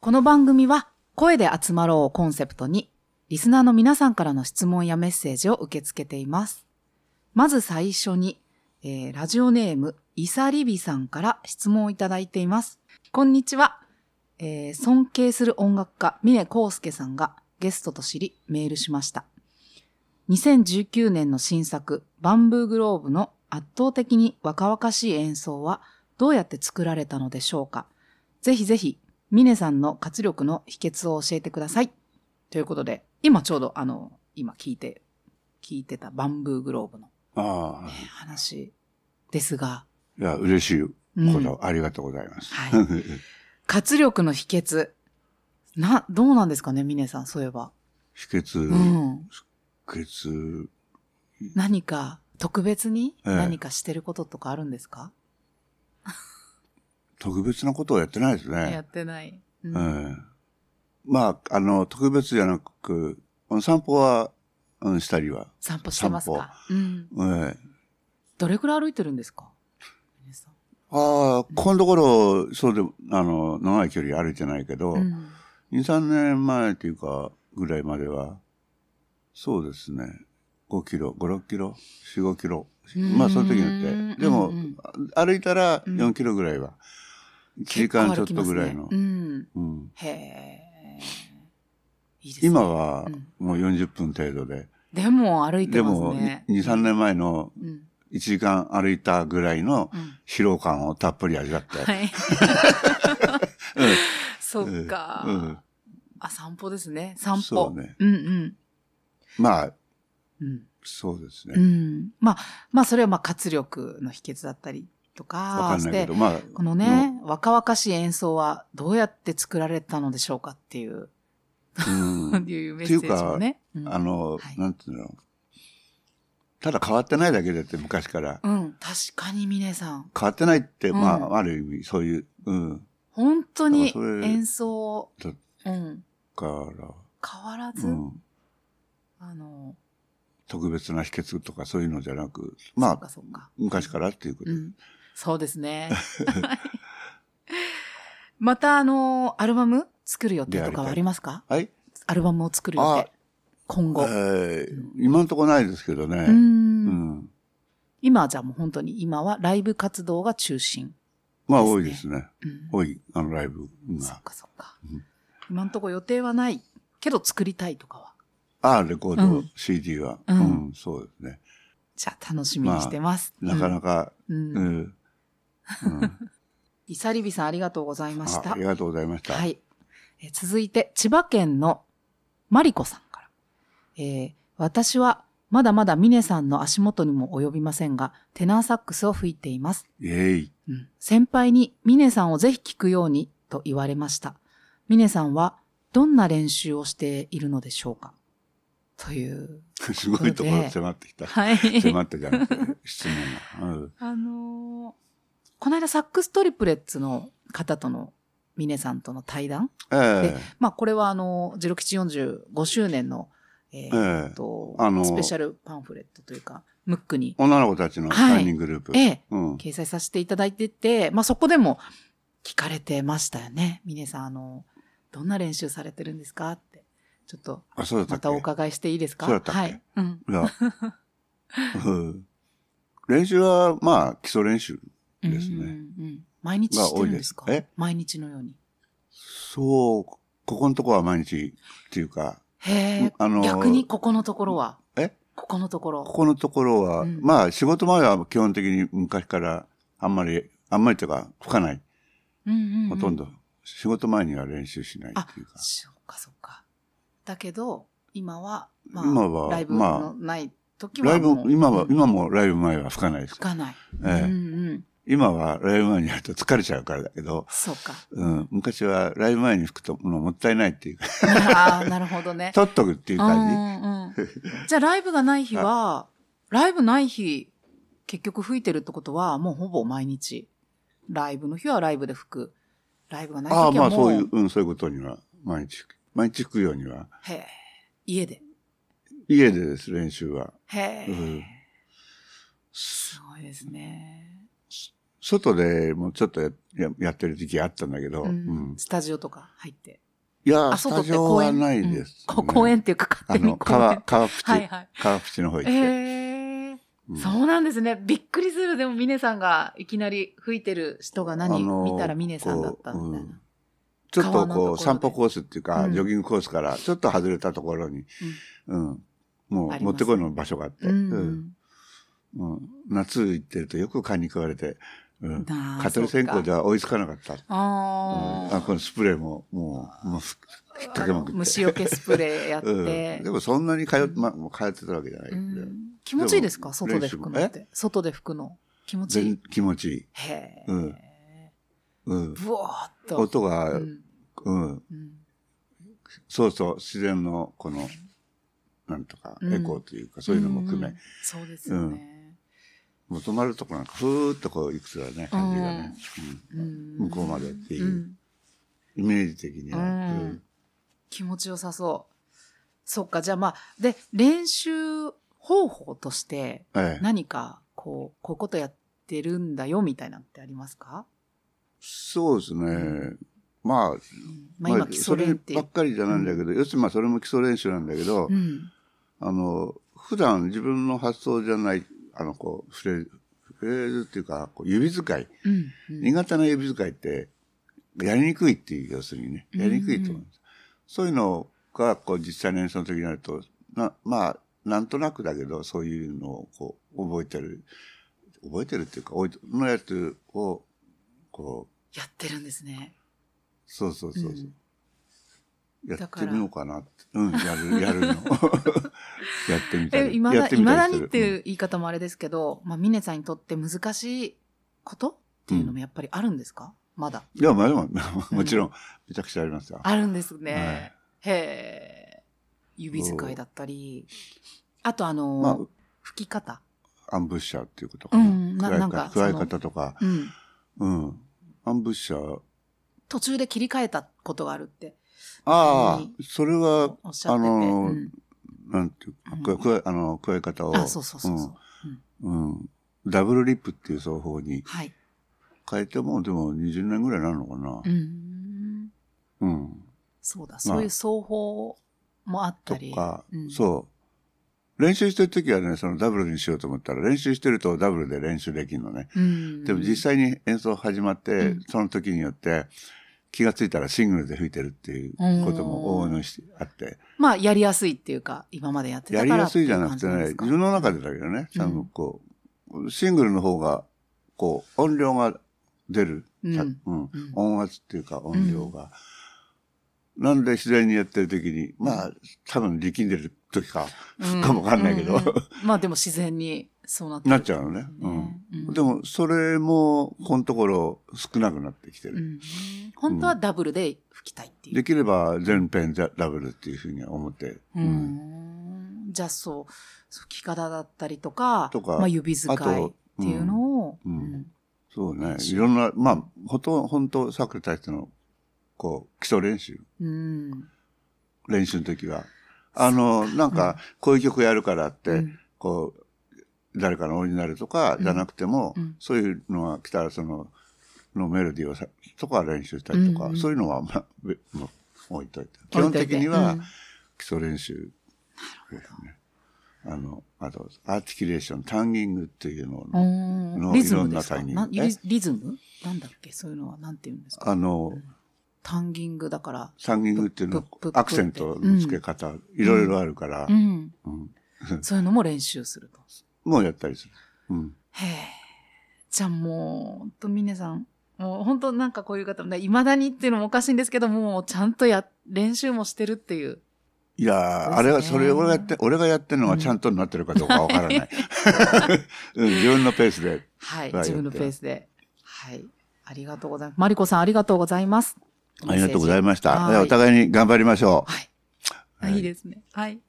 この番組は声で集まろうをコンセプトに、リスナーの皆さんからの質問やメッセージを受け付けています。まず最初に、えーラジオネーム、イサリビさんから質問をいただいています。こんにちは。えー尊敬する音楽家、峰康介さんがゲストと知りメールしました。2019年の新作、バンブーグローブの圧倒的に若々しい演奏はどうやって作られたのでしょうかぜひぜひ、峰さんの活力の秘訣を教えてください。ということで、今ちょうどあの、今聞いて、聞いてたバンブーグローブのああ、話ですが、いや、嬉しいこうんと、ありがとうございます。はい 活力の秘訣。な、どうなんですかね、峰さん、そういえば。秘訣、うん。秘訣、何か、特別にええ何かしてることとかあるんですか、特別なことをやってないですね。やってない。うんええまあ、あの、特別じゃなく、散歩は、うん、したりは。散歩してますか？うん。ええどれくらい歩いてるんですか？ああ、ここのところ、そうで、あの、長い距離歩いてないけど、うん。2、3年前っていうか、ぐらいまでは、そうですね、5キロ、5、6キロ、4、5キロ。まあ、その時によって。でも、うんうん歩いたらうん4キロぐらいは。1時間ちょっとぐらいの。ねうん。うんへえ。いいですね。今はうんもう40分程度で。でも歩いてますでも、ね。2、3年前のうん。1時間歩いたぐらいのうん。疲労感をたっぷり味わって。はい。そっか。うんあ、散歩ですね。散歩。そうねうんうん。まあ、うん。そうですね。うん。まあ、まあ、それはまあ活力の秘訣だったりとわかしてかんないけど、、まあ、このね、若々しい演奏はどうやって作られたのでしょうかっていう、うん いうメッセージもね。うんあの、はいなんていうの、ただ変わってないだけでって昔から。うん、確かに峰さん。変わってないって、まうんあ、ある意味、そういう、うん。本当にだからそれ演奏、だうん、から、変わらず、うん。あの、特別な秘訣とかそういうのじゃなく、そまあ。昔からっていうこと。うん。そうですね。また、あの、アルバム作る予定とかはありますか？はい。アルバムを作る予定。今後。えー今のところないですけどね。う。うんん。今はじゃあもう本当に今はライブ活動が中心。まあ、多いですね。うん多い、あの、ライブが。そっかそっかうん。今のところ予定はないけど作りたいとかは？ああ、レコード、うん CD は、ううんん。そうですね。じゃあ楽しみにしてます。なかなか、うん。イサリビさんありがとうございましたああり。がとうございました。はい。えー続いて、千葉県のマリコさんから。えー私はまだまだミネさんの足元にも及びませんが、テナーサックスを吹いています。イェイ。うん先輩にミネさんをぜひ聞くようにと言われました。ミネさんはどんな練習をしているのでしょうか？という。すごいところ迫ってきた。はい。迫ってじゃなくて、質問が。うんあのーこの間サックストリプレッツの方とのミネさんとの対談？ええまあ、これはあの、ジロ吉45周年の、えーええとあのスペシャルパンフレットというか、ムックに、女の子たちの3人グループ。ええうん。掲載させていただいてて、まあ、そこでも聞かれてましたよね。ミネさん、あの、どんな練習されてるんですかって。ちょっと、あ、そうだったまたお伺いしていいですか？はい。うん。いや、うん練習は、まあ、基礎練習ですね。うんうんうん毎日してるんですか？ですえ？毎日のように。そう、ここのところは毎日っていうか、へえ、あの逆にここのところは、え？ここのところ。ここのところは、うんまあ、仕事前は基本的に昔からあんまり、あんまりというか、吹かない。うんうんうんほとんど。仕事前には練習しないあっていうか。、そうかそうか。だけど、今は、まあ、今はライブまあのない時はライブ今は、うん今もライブ前は吹かないです吹。かない。ええうんうん。今はライブ前にやると疲れちゃうからだけど、そうか。うん、昔はライブ前に吹くともうもったいないっていうか、ああ、なるほどね。取っとくっていう感うんうん、じゃあ、ライブがない日は、ライブない日、結局吹いてるってことは、もうほぼ毎日。ライブの日はライブで吹く。ライブがないじ。ああ、時はもう、まあそういう、うん、そういうことには、毎日吹く、毎日吹くようには、へえ、家で。家でです、練習は。へえ、うんすごいですね。外でもうちょっとやややってる時期あったんだけど、ううん。んスタジオとか入って。いや、あ、スタジオはないです、うん。こ公園っていうかあの、勝手に公川、園。川淵、はいはい。川淵の方行って。ええうん。そうなんですね。びっくりする。でも、峰さんがいきなり吹いてる人が何？あの見たら峰さんだったみたいな。ちょっとこう、散歩コースっていうか、うんジョギングコースからちょっと外れたところに、うん、もう、ありますもってこいの場所があって、うん。うん。うん。夏行ってるとよく蚊に食われて、うん。蚊取り線香では追いつかなかった。あうんああ、このスプレーも、もう、もうふ、ひっかけまくって。虫除けスプレーやっうん。てで。もそんなに通っ、ま、もう通ってたわけじゃない。うん気持ちいいですか？外で吹くのって？外で吹くの？気持ちい全い。気持ちいい。へえ。うんうん。ブワーっと。音が、うんうん。うんそうそう、自然のこの、なんとか、うんエコーというか、そういうのも含め、んそうですよね。もう止まるとこなんか、ふーっとこう、いくつだね、感じがね。うん向こうまでっていううんイメージ的には。気持ちよさそう。そっか、じゃあまあ、で、練習方法としてええ。何か、こう、こういうことやってるんだよ、みたいなのってありますか、そうですね。まあ、うんまあ今、基礎練ってそればっかりじゃないんだけど、要するにまあそれも基礎練習なんだけど、うん。あの、普段自分の発想じゃない、あの、こう、フレーズ、フレーズっていうか、こう指使い。うん。うん苦手な指使いって、やりにくいっていう、要するにね。やりにくいと思うんです。そういうのが、こう、実際の演奏の時になると、な、まあ、なんとなくだけど、そういうのを、こう、覚えてる。覚えてるっていうか、のやつを、こう、やってるんですね。そうそうそうそう。うんやってみようかなって。うん、やる、やるの。やってみたえ、り。いまだ、にっていう言い方もあれですけど、まあ、ミネさんにとって難しいことっていうのもやっぱりあるんですか、まだ。いや、まあでも、もちろん、めちゃくちゃありますよ。あるんですね。はいへえ。指使いだったり、あとあの、まあ、吹き方。アンブッシャーっていうことかな。うんななんか加え方とか、うん。うん。アンブッシャー。途中で切り替えたことがあるってあうんあ、それは、あおっしゃってて。のうんなんていううんか、加え、あの、加え方を。あ、そうそうそうそう。うんうん。うん。ダブルリップっていう奏法にはい。変えても、でも20年ぐらいなるのかなう。ん。うん。そうだ、そういう奏法もあったり。とか、うんそう。練習してるときはね、そのダブルにしようと思ったら、練習してるとダブルで練習できるのね。うん。でも実際に演奏始まって、うんその時によって、気がついたらシングルで吹いてるっていうことも往々にしてあって、まあ、やりやすいっていうか、今までやってたからやりやすいじゃなくてね、自分の中でだけどね、ちゃんとこう、シングルの方が、こう、音量が出る。うん。さうん。うん。音圧っていうか音量が。なんで自然にやってる時に、まあ、多分力んでる時か、うん。かもわかんないけど、うんうん。まあでも自然にそうなってるなっちゃうのね。ねうん。でも、それも、このところ少なくなってきてる。うん本当はダブルで吹きたいっていう。できれば全編ダブルっていうふうには思って。う。んじゃあそう、吹き方だったりとか、とかまあ指使いっていうのを、うんうんそうね。いろんな、まあ、ほとんど、本当サークルたちの、こう、基礎練習。うん練習の時は。あの、なんか、こういう曲やるからって、うんこう、誰かのオリジナルとかじゃなくても、うん。そういうのが来たら、その、のメロディーをさ、とか練習したりとか、うんうん。そういうのは、まあ、べもう置いといて。基本的にはうん、基礎練習ですね。あの、あと、アーティキュレーション、タンギングっていうののリズムですか？いろんなタイミング。なリズム？なんだっけ？そういうのはなんて言うんですか？あの、タンギングだから。タンギングっていうのアクセントの付け方、いろいろあるから、そういうのも練習すると。もうやったりする。うん。へえ。じゃあもう、ほんと、ミネさん、もう本当なんかこういう方、いまだにっていうのもおかしいんですけど、もうちゃんとや、練習もしてるっていう。いやー、ねあれは、それ俺がやって、俺がやってるのがちゃんとなってるかどうかわからない。うん、自分のペースで。はい。はい自分のペースで。はい。ありがとうございます。マリコさんありがとうございます。ありがとうございました。お互いに頑張りましょはい。あはいいいですね。はい。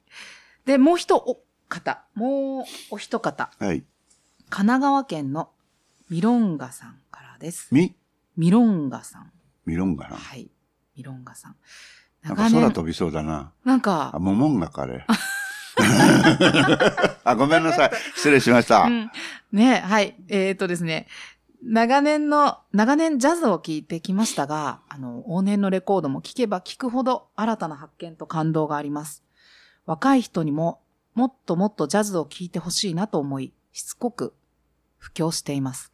で、もう一お方、もうお一方、う。はい。神奈川県のミロンガさんからです。み、ミロンガさん。ミロンガな。はい。ミロンガさん。なんか空飛びそうだな。なんあ、か、モモンガかあれ。あ、ごめんなさい。失礼しました。うん。ね、はい。えっ、とですね。長年の、長年ジャズを聴いてきましたが、あの、往年のレコードも聴けば聴くほど新たな発見と感動があります。若い人にももっともっとジャズを聴いてほしいなと思い、しつこく布教しています。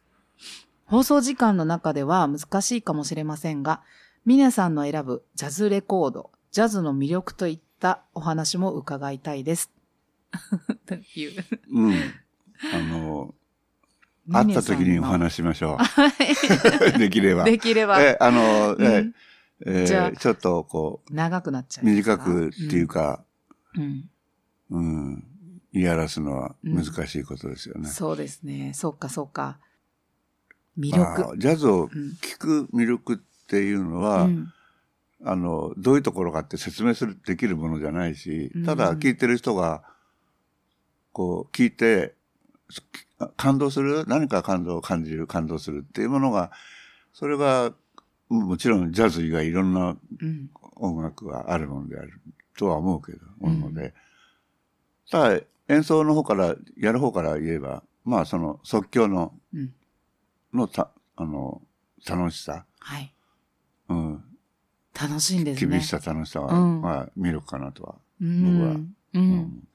放送時間の中では難しいかもしれませんが、ミネさんの選ぶジャズレコード、ジャズの魅力といったお話も伺いたいです。という。うん。あの、会った時にお話ししましょう。できれば。できれば。え、あの、うんえ、えじゃあちょっとこ長くなっちゃう、いますか？短くっていう、か、うんうん、言い表すのは難しいことですよね。そうですね。そうか、そうか。魅ま力。あジャズをうん聴く魅力っていうのは、うんあの、どういうところかって説明する、できるものじゃないしうん、ただ聴いてる人が、こう、聞いて、感動する何か感動を感じる、感動するっていうものが、それが、もちろんジャズ以外いろんなうん音楽があるものであるとは思うけど、うん思うので。ただ、演奏の方から、やる方から言えば、まあその即興の、うんのた、あの、楽しさ、はい。うん、楽しいんですね。厳しさ、楽しさは、うんまあ魅力かなとは。うん。僕はう。うんん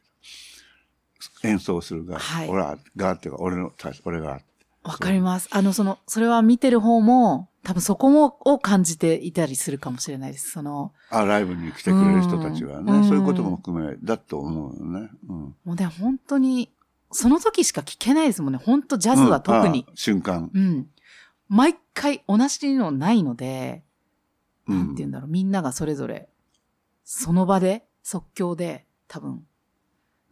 演奏するが、はい俺は、がっていうか、俺の、俺が、わかります。あの、その、それは見てる方も、多分そこも、を感じていたりするかもしれないです。その、あ、ライブに来てくれる人たちはね、うんそういうことも含め、だと思うよね。うん。もうね、本当に、その時しか聞けないですもんね。本当ジャズは特にうん。あ瞬間。うん。毎回同じのないので、うなんて言うんだろう、みんながそれぞれ、その場で、即興で、多分、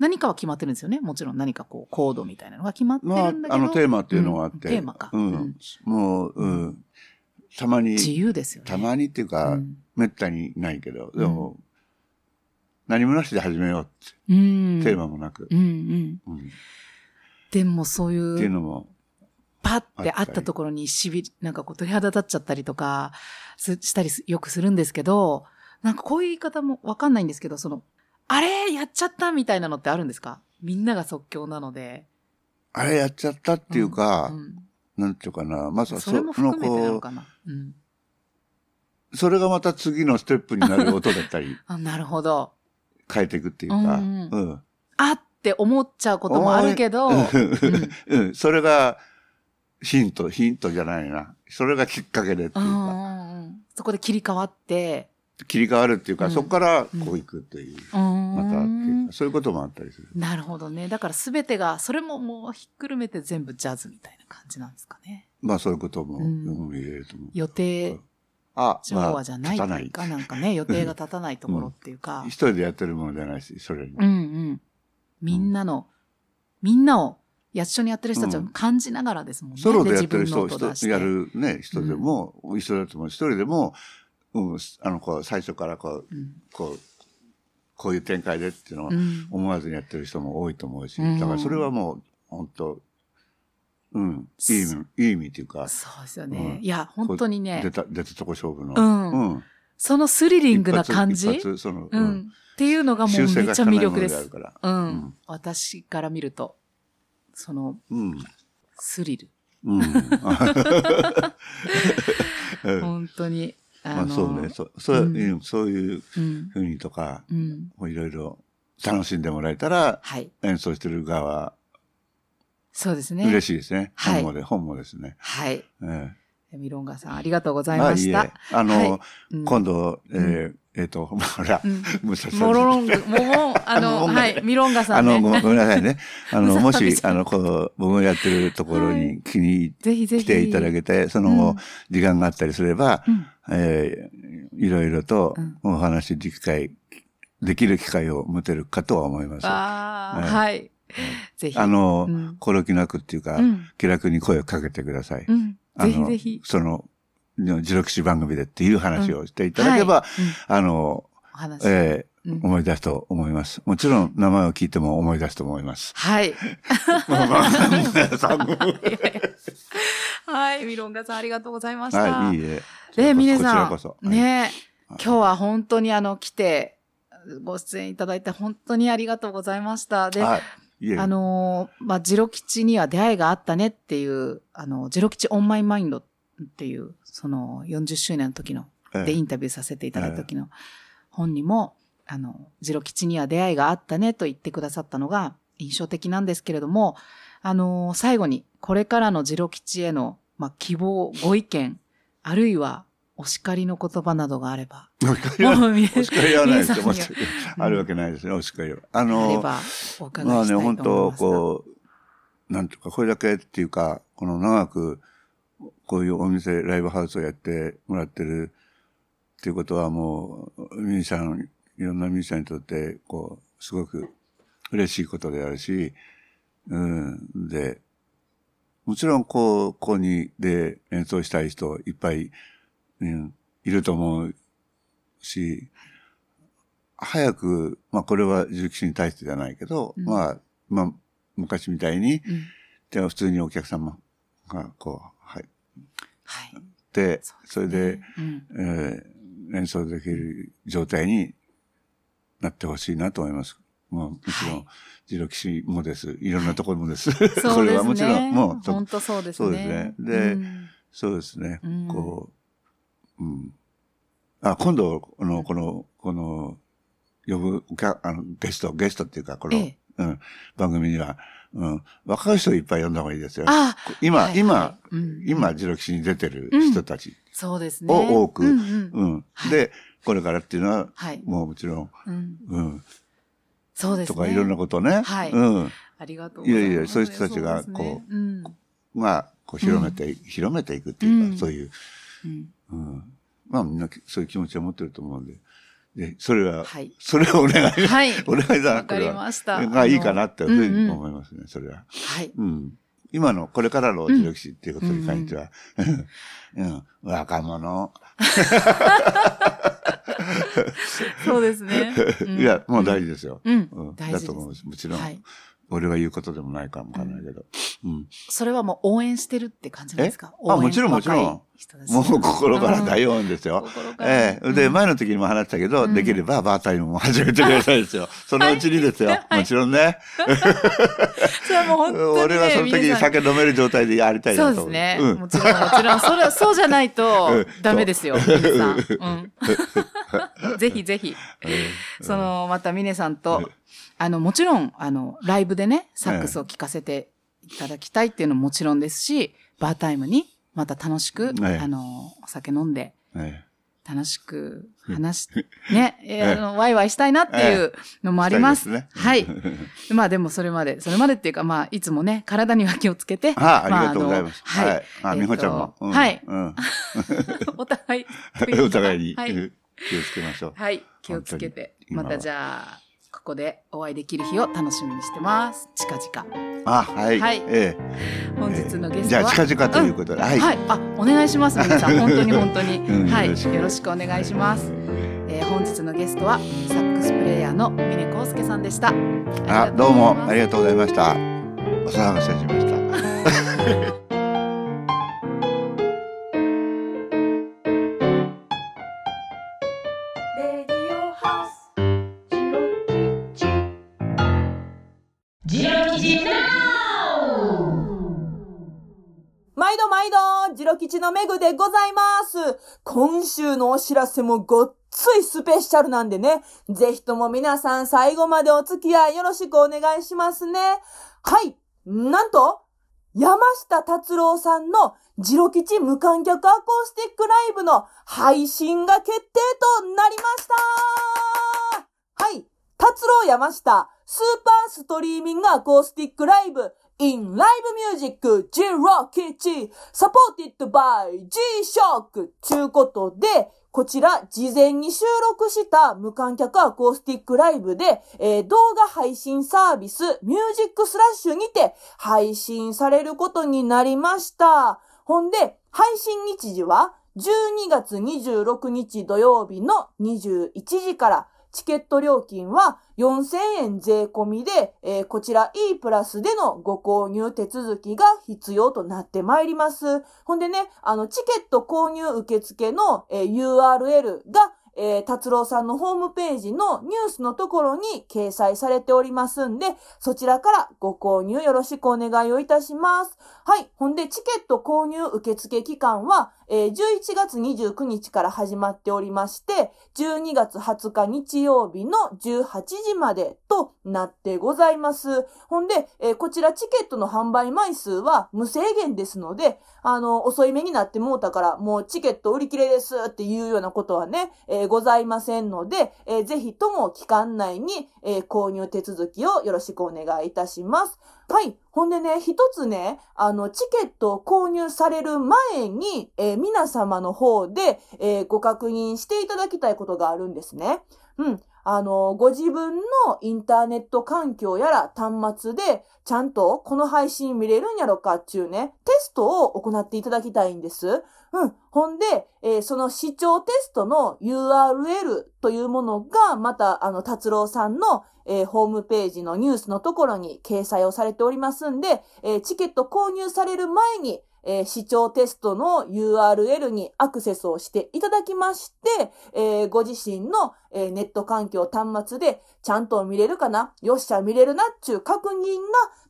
何かは決まってるんですよね。もちろん何かこう、コードみたいなのが決まってるんまあだけど。、あのテーマっていうのがあって。うんテーマかうん。うんもう、うん。たまに、自由ですよね。たまにっていうか、うんめったにないけど、でも、何もなしで始めようって、うん。テーマもなく、うんうん。うんっでもそういう、ていうのも、パッてあったり会ったところにしび、なんかこう鳥肌立っちゃったりとかすしたりすよくするんですけど、なんかこういう言い方もわかんないんですけど、その、あれやっちゃったみたいなのってあるんですか？みんなが即興なので。あれやっちゃったっていうか、んなんていうかな、まずはそれも含めてなのこかな？うん。う、それがまた次のステップになる音だったり、あ、なるほど。変えていくっていうか、うんうん。あって思っちゃうこともあるけど、うん うん、それがヒント、ヒントじゃないな。それがきっかけでっていううんうか、んうんそこで切り替わって、切り替わるっていうか、うんそこからこういくっていう、うんまたっていうか、そういうこともあったりする。なるほどね。だからすべてが、それももうひっくるめて全部ジャズみたいな感じなんですかね。まあそういうことも、うんうん入れると思う。予定あ、調和じゃないいっていう。か、なんかね、予定が立たないところっていうか一、人でやってるものじゃないし、それに。うんうん。みんなの、みんなを、一緒にやってる人たちを感じながらですもんね。ソロでやってる人、人やるね、人でも、一緒だと思う。一人でも、うん、あの、こう、最初からこう、うんこう、こういう展開でっていうのはうん思わずにやってる人も多いと思うし、うんだからそれはもう、本当うん、いい意味、いい意味っていうか、そうですよね。うんいや、本当にね出、た、出たとこ勝負の。うんうん。そのスリリングな感じ？その、ううんん。っていうのがもうめっちゃ魅力です。ううんん。私から見ると、そのうん。スリル。うん。うん本当に。まあそうね、そう、そううんいう、そういううん。ふうにとか、ういろいろ楽しんでもらえたら、はい。演奏してる側はそうですね。嬉しいですね。はい本もで、本もですね。はい。えミロンガさん、ありがとうござえいました。あいいえあの、はいうん今度、えーえっ、と、ほら、うんムササビモロロング、もも、あの、あのはい、ミロンガさあの、んね。ごごめんなさいね。あの、もし、あの、こう、僕がやってるところはに気にぜひぜひ。来ていただけて、その後、うん時間があったりすれば、うんえーいろいろとうんお話でき機会、できる機会を持てるかとは思います。ああはい。ぜひ。の、うんなくっていうか、うん気楽に声をかけてください。うん。あのぜひぜひ。その、自録史番組でっていう話をしていただければ、はいうんあの、お話。えーうん思い出すと思います。もちろん名前を聞いても思い出すと思います。はい。はい、ミロンガさん、ありがとうございました。はい、いいえ。で、ミネさこそ。ん、ね、はい今日は本当にあの、来て、ご出演いただいて本当にありがとうございました。で、はい。あのーまあ、ジロ吉には出会いがあったねっていう、あの、ジロ吉オンマイマインドっていう、その40周年の時の、ええでインタビューさせていただいた時の本にも、あの、ジロ吉には出会いがあったねと言ってくださったのが印象的なんですけれども、あのー最後に、これからのジロ吉への、まあ、希望、ご意見、あるいはお叱りの言葉などがあれば、お叱りはもう皆お叱りはないですよ。あるわけないですね、お叱りは。あの、ばお伺まあね、本当。こう、なんとか、これだけっていうか、この長く、こういうお店、ライブハウスをやってもらってるっていうことはもう、ミュージシャン、いろんなミュージシャンにとって、こう、すごく嬉しいことであるし、うん、で、もちろん、こう、ここにで演奏したい人いっぱい、うん、いると思うし、早く、まあこれは重機に対してじゃないけど、うん。まあ、まあ、昔みたいに、うん。で普通にお客様がこう、そそれで、うんえー演奏できる状態になってほしいなと思います。もう、もちろんはい、ジロ騎士もです。いろんなところもです。そうですね。これはもちろん、もう、そ本当そうですね。そうですねでうんそうですね。うんこう、うん。あ、今度、この、この、この、呼ぶあの、ゲスト、ゲストっていうか、この、ええうん、番組には、うん、若い人いっぱい呼んだ方がいいですよ。あ今、はい今、はい。うん今、ジロ騎士に出てる人たち、そうですね。を多く。うんうん。うん、はい。で、これからっていうのは、はい。もうもちろん、うん。うん、そうですね。とかいろんなことね、はい。うん、ありがとういやいやそういう人たちがそううん。まあ、こう広めて、広めていくっていうか、うん。そういう、うん。うん。まあみんなそういう気持ちを持ってると思うんで。で、それは、はいそれをお願い、はい。お願いだな、これは。ました。がいいかなって思いますね、それは。はい。うん。今の、これからの自力士っていうことに関しては、うん、若者。そうですね。うん いや、もう大事ですよ。うんうん大事ですだと思うし、もちろん、はい。俺が言うことでもないかもわかんないけど。うん。それはもう応援してるって感じですか？え？あもちろんもちろんもう心から大応援ですよ。ええで、うん前の時にも話したけど、うんできればバータイムも始めてくださいですよ。そのうちにですよ。はいもちろんね。それはもう本当にね。俺はその時に酒飲める状態でやりたいなと思そうですね。うんもちろん、もちろん。それ、そうじゃないと うんダメですよ。ぜひぜひ。うんその、また、峰さんうとん、あの、もちろん、あの、ライブでね、サックスを聴かせていただきたいっていうのももちろんですし、バータイムに、また楽しく、はいあの、お酒飲んで、え楽しく話し、ね、えあの、ワイワイしたいなっていうのもあります。ねはい。まあでもそれまで、それまでっていうか、まあ、いつもね、体には気をつけて。あありまがとうございます。はい。あ、えっと美穂ちゃんも。うんはい。うん。お互い。お互いにはい。気をつけましょう。はい。気をつけて。またじゃあ、ここでお会いできる日を楽しみにしてます。近々。あ、はい。はいえ本日のえゲストは。じゃあ、近々ということで。はい。はい。あ、お願いします、皆さん。本当に本当に。うんはい。よろしくお願いします。えー本日のゲストは、サックスプレイヤーの峰康介さんでした。あ、どうもありががとうございました。お騒がせしました。毎度毎度、ジロ吉のメグでございます。今週のお知らせもごっついスペシャルなんでね、ぜひとも皆さん最後までお付き合いよろしくお願いしますね。はい、なんと、山下達郎さんのジロ吉無観客アコースティックライブの配信が決定となりましたはい。達郎山下スーパーストリーミングアコースティックライブ in Live Music G Rock 1 supported by G-Shock ちゅうことで、こちら事前に収録した無観客アコースティックライブで、えー動画配信サービスミュージックスラッシュにて配信されることになりました。ほんで、配信日時は12月26日土曜日の21時から、チケット料金は4000円税込みで、えーこちら E プラスでのご購入手続きが必要となってまいります。ほんでね、あの、チケット購入受付の、えー URL が、えー、達郎さんのホームページのニュースのところに掲載されておりますんで、そちらからご購入よろしくお願いをいたします。はい。ほんで、チケット購入受付期間は、えー、11月29日から始まっておりまして、12月20日日曜日の18時までとなってございます。ほんで、え、こちらチケットの販売枚数は無制限ですので、あの、遅い目になってもうたから、もうチケット売り切れですっていうようなことはね、え、ございませんので、えー、ぜひとも期間内に、え、購入手続きをよろしくお願いいたします。はい。ほんでね、一つね、あの、チケットを購入される前に、えー、皆様の方で、えー、ご確認していただきたいことがあるんですね。うん。あの、ご自分のインターネット環境やら端末で、ちゃんとこの配信見れるんやろかっていうね、テストを行っていただきたいんです。うん。ほんで、えー、その視聴テストの URL というものが、また、あの、達郎さんの、えー、ホームページのニュースのところに掲載をされておりますんで、えー、チケット購入される前に、えー、視聴テストの URL にアクセスをしていただきまして、えー、ご自身の、えー、ネット環境端末でちゃんと見れるかな？よっしゃ見れるなっちゅう確認が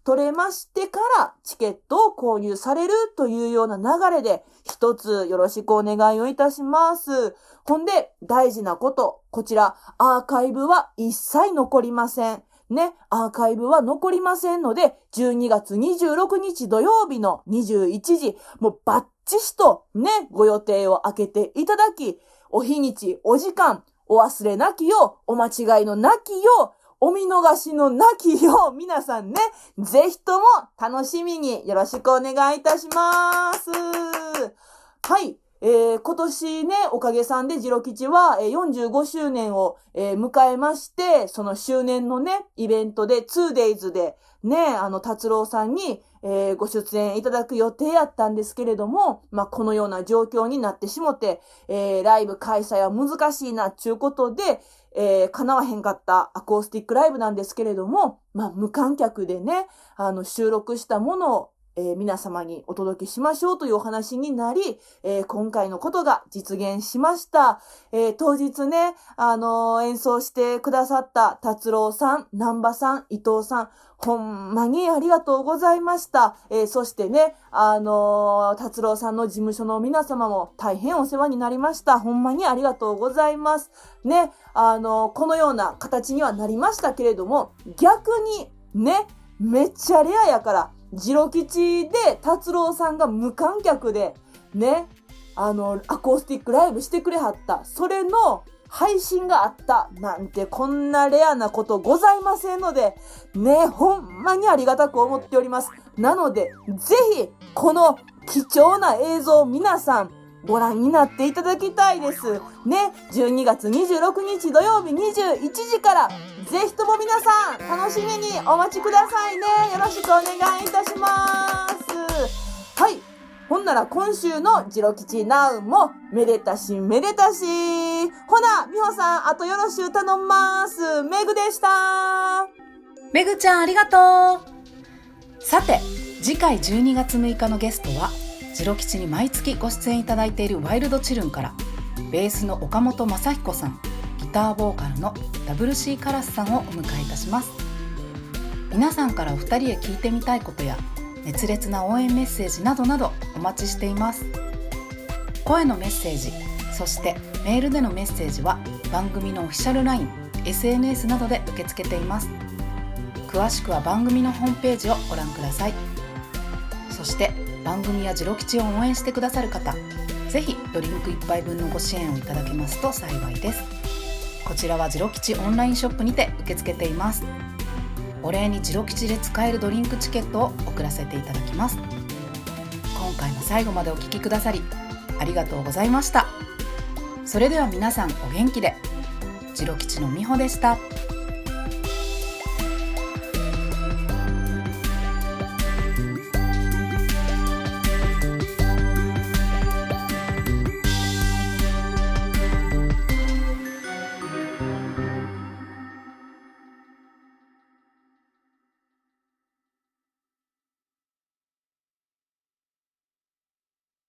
取れましてからチケットを購入されるというような流れで一つよろしくお願いをいたします。ほんで大事なこと、こちらアーカイブは一切残りません。ね、アーカイブは残りませんので、12月26日土曜日の21時、もうバッチシとね、ご予定を開けていただき、お日にち、お時間、お忘れなきよう、お間違いのなきよう、お見逃しのなきよう、皆さんね、ぜひとも楽しみによろしくお願いいたします。はい。えー、今年ね、おかげさんでジロ吉は、えー、45周年を、えー、迎えまして、その周年のね、イベントで 2days でね、あの、達郎さんに、えー、ご出演いただく予定やったんですけれども、まあ、このような状況になってしもて、えー、ライブ開催は難しいな、ちゅうことで、えー、叶わへんかったアコースティックライブなんですけれども、まあ、無観客でね、あの、収録したものを、えー、皆様にお届けしましょうというお話になり、えー、今回のことが実現しました。えー、当日ね、あの演奏してくださった達郎さん、南波さん、伊藤さん、ほんまにありがとうございました。えそしてね、あの達郎さんの事務所の皆様も大変お世話になりました。ほんまにありがとうございます。ね、あのこのような形にはなりましたけれども、逆に、ね、めっちゃレアやから、ジロ吉で達郎さんが無観客で、ね、あの、アコースティックライブしてくれはった。それの配信があったなんてこんなレアなことございませんので、ね、ほんまにありがたく思っております。なので、ぜひ、この貴重な映像を皆さん、ご覧になっていただきたいです。ね、12月26日土曜日21時から、ぜひとも皆さん、楽しみにお待ちくださいね。よろしくお願いいたします。はい。ほんなら今週のジロ吉ナウも、めでたしめでたし。ほな、みほさん、あとよろしゅう頼んます。めぐでした。めぐちゃんありがとう。さて、次回12月6日のゲストは、ジロ吉に毎月ご出演いただいているワイルドチルンからベースの岡本雅彦さんターボーカルの WC カラスさんをお迎えいたします。皆さんからお二人へ聞いてみたいことや熱烈な応援メッセージなどなどお待ちしています。声のメッセージそしてメールでのメッセージは番組のオフィシャル LINE、SNS などで受け付けています。詳しくは番組のホームページをご覧ください。そして番組やジロ吉を応援してくださる方ぜひドリンク1杯分のご支援をいただけますと幸いです。こちらはジロ吉オンラインショップにて受け付けています。お礼にジロ吉で使えるドリンクチケットを送らせていただきます。今回も最後までお聴きくださりありがとうございました。それでは皆さんお元気で。ジロ吉のみほでした。